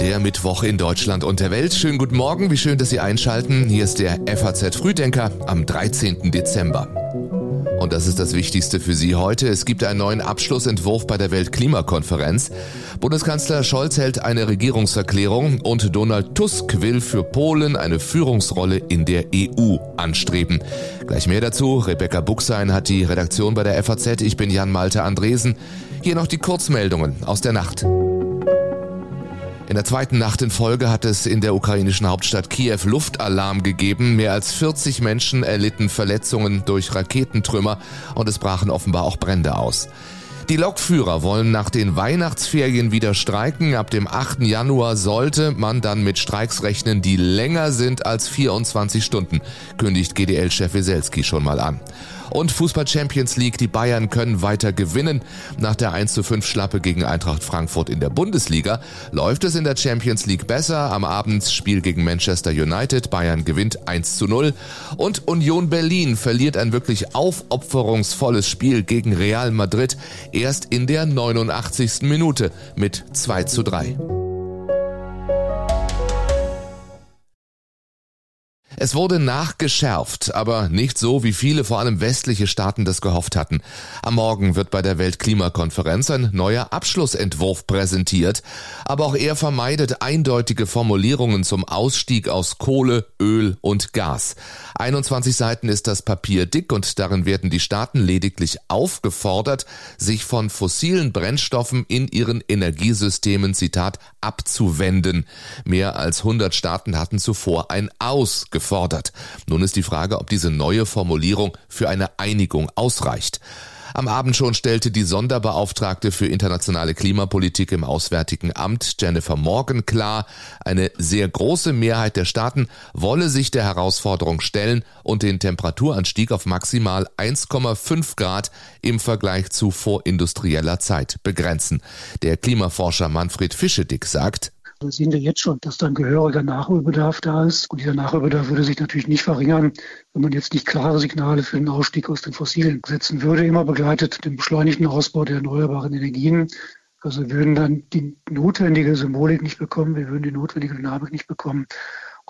Der Mittwoch in Deutschland und der Welt. Schönen guten Morgen, wie schön, dass Sie einschalten. Hier ist der FAZ Frühdenker am 13. Dezember. Und das ist das Wichtigste für Sie heute. Es gibt einen neuen Abschlussentwurf bei der Weltklimakonferenz. Bundeskanzler Scholz hält eine Regierungserklärung und Donald Tusk will für Polen eine Führungsrolle in der EU anstreben. Gleich mehr dazu. Rebecca Buchsein hat die Redaktion bei der FAZ. Ich bin Jan Malte Andresen. Hier noch die Kurzmeldungen aus der Nacht. In der zweiten Nacht in Folge hat es in der ukrainischen Hauptstadt Kiew Luftalarm gegeben. Mehr als 40 Menschen erlitten Verletzungen durch Raketentrümmer und es brachen offenbar auch Brände aus. Die Lokführer wollen nach den Weihnachtsferien wieder streiken. Ab dem 8. Januar sollte man dann mit Streiks rechnen, die länger sind als 24 Stunden, kündigt GDL-Chef Weselski schon mal an. Und Fußball Champions League, die Bayern können weiter gewinnen. Nach der 1 zu 5 Schlappe gegen Eintracht Frankfurt in der Bundesliga läuft es in der Champions League besser. Am Abend Spiel gegen Manchester United. Bayern gewinnt 1 zu 0. Und Union Berlin verliert ein wirklich aufopferungsvolles Spiel gegen Real Madrid erst in der 89. Minute mit 2 zu 3. Es wurde nachgeschärft, aber nicht so, wie viele, vor allem westliche Staaten das gehofft hatten. Am Morgen wird bei der Weltklimakonferenz ein neuer Abschlussentwurf präsentiert, aber auch er vermeidet eindeutige Formulierungen zum Ausstieg aus Kohle, Öl und Gas. 21 Seiten ist das Papier dick und darin werden die Staaten lediglich aufgefordert, sich von fossilen Brennstoffen in ihren Energiesystemen, Zitat, abzuwenden. Mehr als 100 Staaten hatten zuvor ein Aus gefordert. Nun ist die Frage, ob diese neue Formulierung für eine Einigung ausreicht. Am Abend schon stellte die Sonderbeauftragte für internationale Klimapolitik im Auswärtigen Amt Jennifer Morgan klar, eine sehr große Mehrheit der Staaten wolle sich der Herausforderung stellen und den Temperaturanstieg auf maximal 1,5 Grad im Vergleich zu vorindustrieller Zeit begrenzen. Der Klimaforscher Manfred Fischedick sagt, das sehen wir jetzt schon, dass da ein gehöriger Nachholbedarf da ist. Und dieser Nachholbedarf würde sich natürlich nicht verringern, wenn man jetzt nicht klare Signale für den Ausstieg aus den Fossilen setzen würde, immer begleitet den beschleunigten Ausbau der erneuerbaren Energien. Also wir würden dann die notwendige Symbolik nicht bekommen, wir würden die notwendige Dynamik nicht bekommen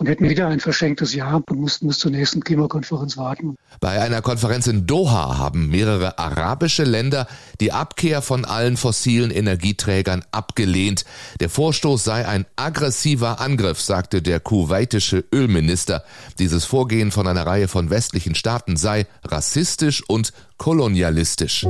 und hätten wieder ein verschenktes Jahr und mussten bis zur nächsten Klimakonferenz warten. Bei einer Konferenz in Doha haben mehrere arabische Länder die Abkehr von allen fossilen Energieträgern abgelehnt. Der Vorstoß sei ein aggressiver Angriff, sagte der kuwaitische Ölminister. Dieses Vorgehen von einer Reihe von westlichen Staaten sei rassistisch und kolonialistisch.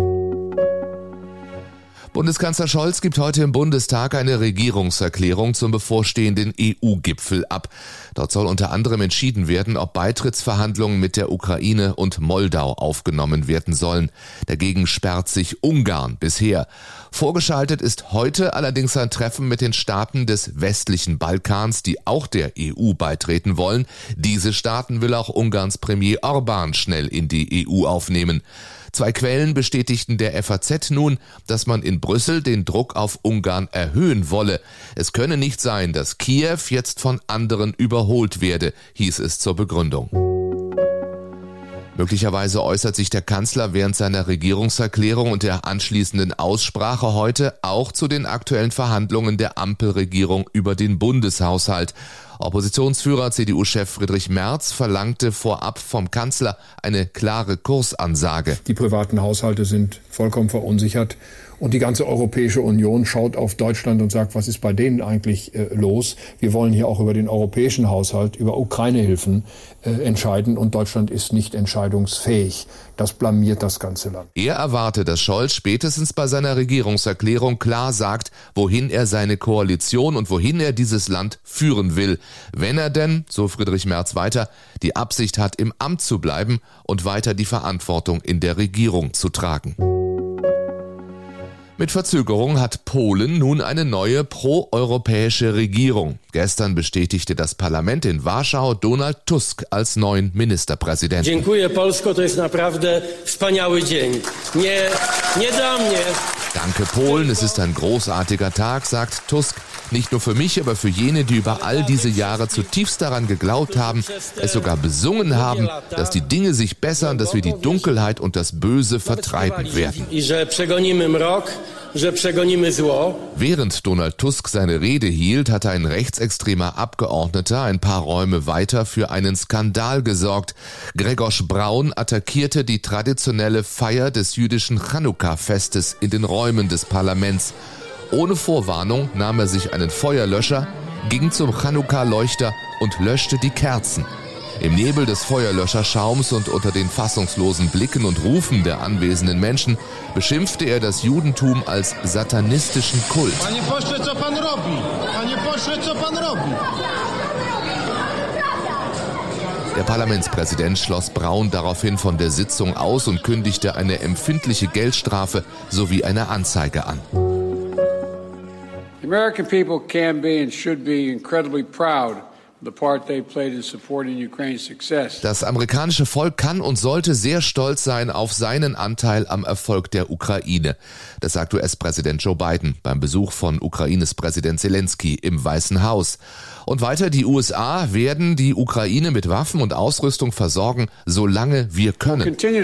Bundeskanzler Scholz gibt heute im Bundestag eine Regierungserklärung zum bevorstehenden EU-Gipfel ab. Dort soll unter anderem entschieden werden, ob Beitrittsverhandlungen mit der Ukraine und Moldau aufgenommen werden sollen. Dagegen sperrt sich Ungarn bisher. Vorgeschaltet ist heute allerdings ein Treffen mit den Staaten des westlichen Balkans, die auch der EU beitreten wollen. Diese Staaten will auch Ungarns Premier Orban schnell in die EU aufnehmen. Zwei Quellen bestätigten der FAZ nun, dass man in Brüssel den Druck auf Ungarn erhöhen wolle. Es könne nicht sein, dass Kiew jetzt von anderen überholt werde, hieß es zur Begründung. Möglicherweise äußert sich der Kanzler während seiner Regierungserklärung und der anschließenden Aussprache heute auch zu den aktuellen Verhandlungen der Ampelregierung über den Bundeshaushalt. Oppositionsführer CDU-Chef Friedrich Merz verlangte vorab vom Kanzler eine klare Kursansage. Die privaten Haushalte sind vollkommen verunsichert und die ganze Europäische Union schaut auf Deutschland und sagt, was ist bei denen eigentlich äh, los? Wir wollen hier auch über den europäischen Haushalt, über Ukraine-Hilfen äh, entscheiden und Deutschland ist nicht entscheidungsfähig. Das blamiert das ganze Land. Er erwarte, dass Scholz spätestens bei seiner Regierungserklärung klar sagt, wohin er seine Koalition und wohin er dieses Land führen will. Wenn er denn, so Friedrich Merz weiter, die Absicht hat, im Amt zu bleiben und weiter die Verantwortung in der Regierung zu tragen. Mit Verzögerung hat Polen nun eine neue proeuropäische Regierung. Gestern bestätigte das Parlament in Warschau Donald Tusk als neuen Ministerpräsidenten. Dziękuję Polsko, to jest naprawdę wspaniały dzień. Nie. Danke Polen, es ist ein großartiger Tag, sagt Tusk. Nicht nur für mich, aber für jene, die über all diese Jahre zutiefst daran geglaubt haben, es sogar besungen haben, dass die Dinge sich bessern, dass wir die Dunkelheit und das Böse vertreiben werden. Während Donald Tusk seine Rede hielt, hatte ein rechtsextremer Abgeordneter ein paar Räume weiter für einen Skandal gesorgt. Gregorsch Braun attackierte die traditionelle Feier des jüdischen Chanukka-Festes in den Räumen des Parlaments. Ohne Vorwarnung nahm er sich einen Feuerlöscher, ging zum Chanukka-Leuchter und löschte die Kerzen. Im Nebel des Feuerlöscherschaums und unter den fassungslosen Blicken und Rufen der anwesenden Menschen beschimpfte er das Judentum als satanistischen Kult. Der Parlamentspräsident schloss Braun daraufhin von der Sitzung aus und kündigte eine empfindliche Geldstrafe sowie eine Anzeige an. The American people can be and should be incredibly proud das amerikanische Volk kann und sollte sehr stolz sein auf seinen Anteil am Erfolg der Ukraine. Das sagt US-Präsident Joe Biden beim Besuch von Ukraines Präsident Zelensky im Weißen Haus. Und weiter, die USA werden die Ukraine mit Waffen und Ausrüstung versorgen, solange wir können. Continue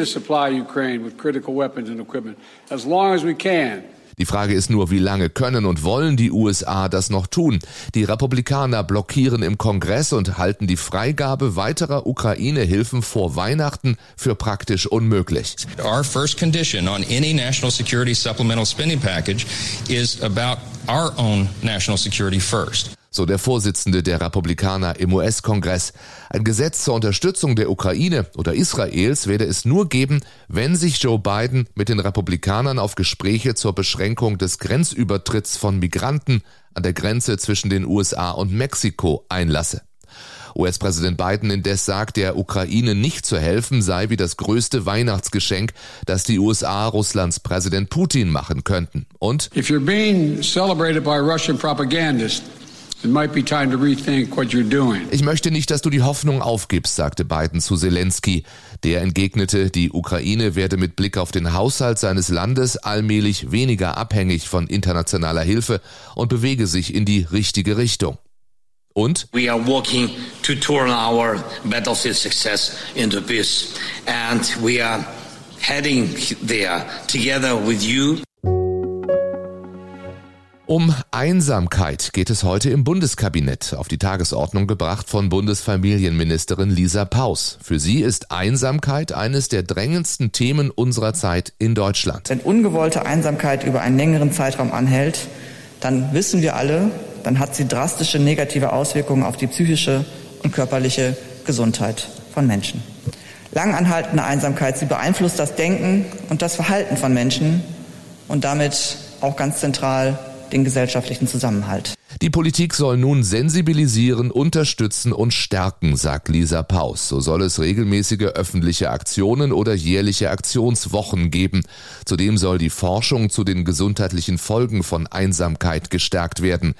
Die Frage ist nur, wie lange können und wollen die USA das noch tun? Die Republikaner blockieren im Kongress und halten die Freigabe weiterer Ukraine-Hilfen vor Weihnachten für praktisch unmöglich. Our first condition on any national security supplemental spending package is about our own national security first so der Vorsitzende der Republikaner im US-Kongress. Ein Gesetz zur Unterstützung der Ukraine oder Israels werde es nur geben, wenn sich Joe Biden mit den Republikanern auf Gespräche zur Beschränkung des Grenzübertritts von Migranten an der Grenze zwischen den USA und Mexiko einlasse. US-Präsident Biden indes sagt, der Ukraine nicht zu helfen sei wie das größte Weihnachtsgeschenk, das die USA Russlands Präsident Putin machen könnten. Und If you're being celebrated by Russian propagandists, ich möchte nicht, dass du die Hoffnung aufgibst, sagte Biden zu Zelensky. Der entgegnete, die Ukraine werde mit Blick auf den Haushalt seines Landes allmählich weniger abhängig von internationaler Hilfe und bewege sich in die richtige Richtung. Und? We are working to turn our battlefield success into peace. And we are heading there together with you. Um Einsamkeit geht es heute im Bundeskabinett, auf die Tagesordnung gebracht von Bundesfamilienministerin Lisa Paus. Für sie ist Einsamkeit eines der drängendsten Themen unserer Zeit in Deutschland. Wenn ungewollte Einsamkeit über einen längeren Zeitraum anhält, dann wissen wir alle, dann hat sie drastische negative Auswirkungen auf die psychische und körperliche Gesundheit von Menschen. Langanhaltende Einsamkeit, sie beeinflusst das Denken und das Verhalten von Menschen und damit auch ganz zentral den gesellschaftlichen Zusammenhalt. Die Politik soll nun sensibilisieren, unterstützen und stärken, sagt Lisa Paus. So soll es regelmäßige öffentliche Aktionen oder jährliche Aktionswochen geben. Zudem soll die Forschung zu den gesundheitlichen Folgen von Einsamkeit gestärkt werden.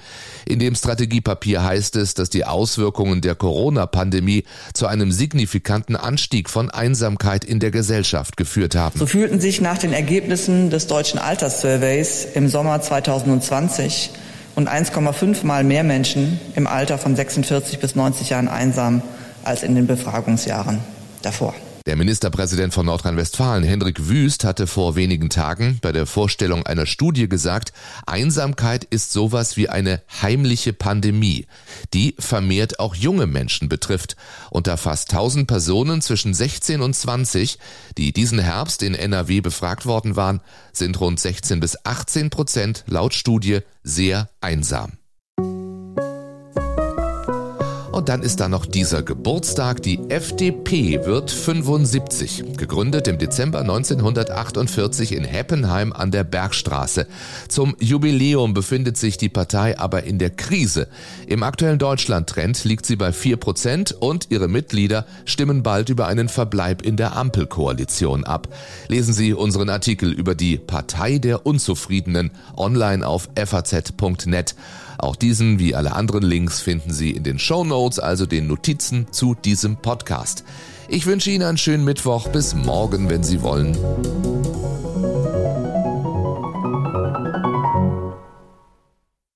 In dem Strategiepapier heißt es, dass die Auswirkungen der Corona-Pandemie zu einem signifikanten Anstieg von Einsamkeit in der Gesellschaft geführt haben. So fühlten sich nach den Ergebnissen des deutschen Alterssurveys im Sommer 2020 und 1,5 Mal mehr Menschen im Alter von 46 bis 90 Jahren einsam als in den Befragungsjahren davor. Der Ministerpräsident von Nordrhein-Westfalen, Hendrik Wüst, hatte vor wenigen Tagen bei der Vorstellung einer Studie gesagt, Einsamkeit ist sowas wie eine heimliche Pandemie, die vermehrt auch junge Menschen betrifft. Unter fast 1000 Personen zwischen 16 und 20, die diesen Herbst in NRW befragt worden waren, sind rund 16 bis 18 Prozent laut Studie sehr einsam. Und dann ist da noch dieser Geburtstag. Die FDP wird 75. Gegründet im Dezember 1948 in Heppenheim an der Bergstraße. Zum Jubiläum befindet sich die Partei aber in der Krise. Im aktuellen Deutschland-Trend liegt sie bei 4 Prozent und ihre Mitglieder stimmen bald über einen Verbleib in der Ampelkoalition ab. Lesen Sie unseren Artikel über die Partei der Unzufriedenen online auf faz.net. Auch diesen wie alle anderen Links finden Sie in den Show Notes, also den Notizen zu diesem Podcast. Ich wünsche Ihnen einen schönen Mittwoch. Bis morgen, wenn Sie wollen.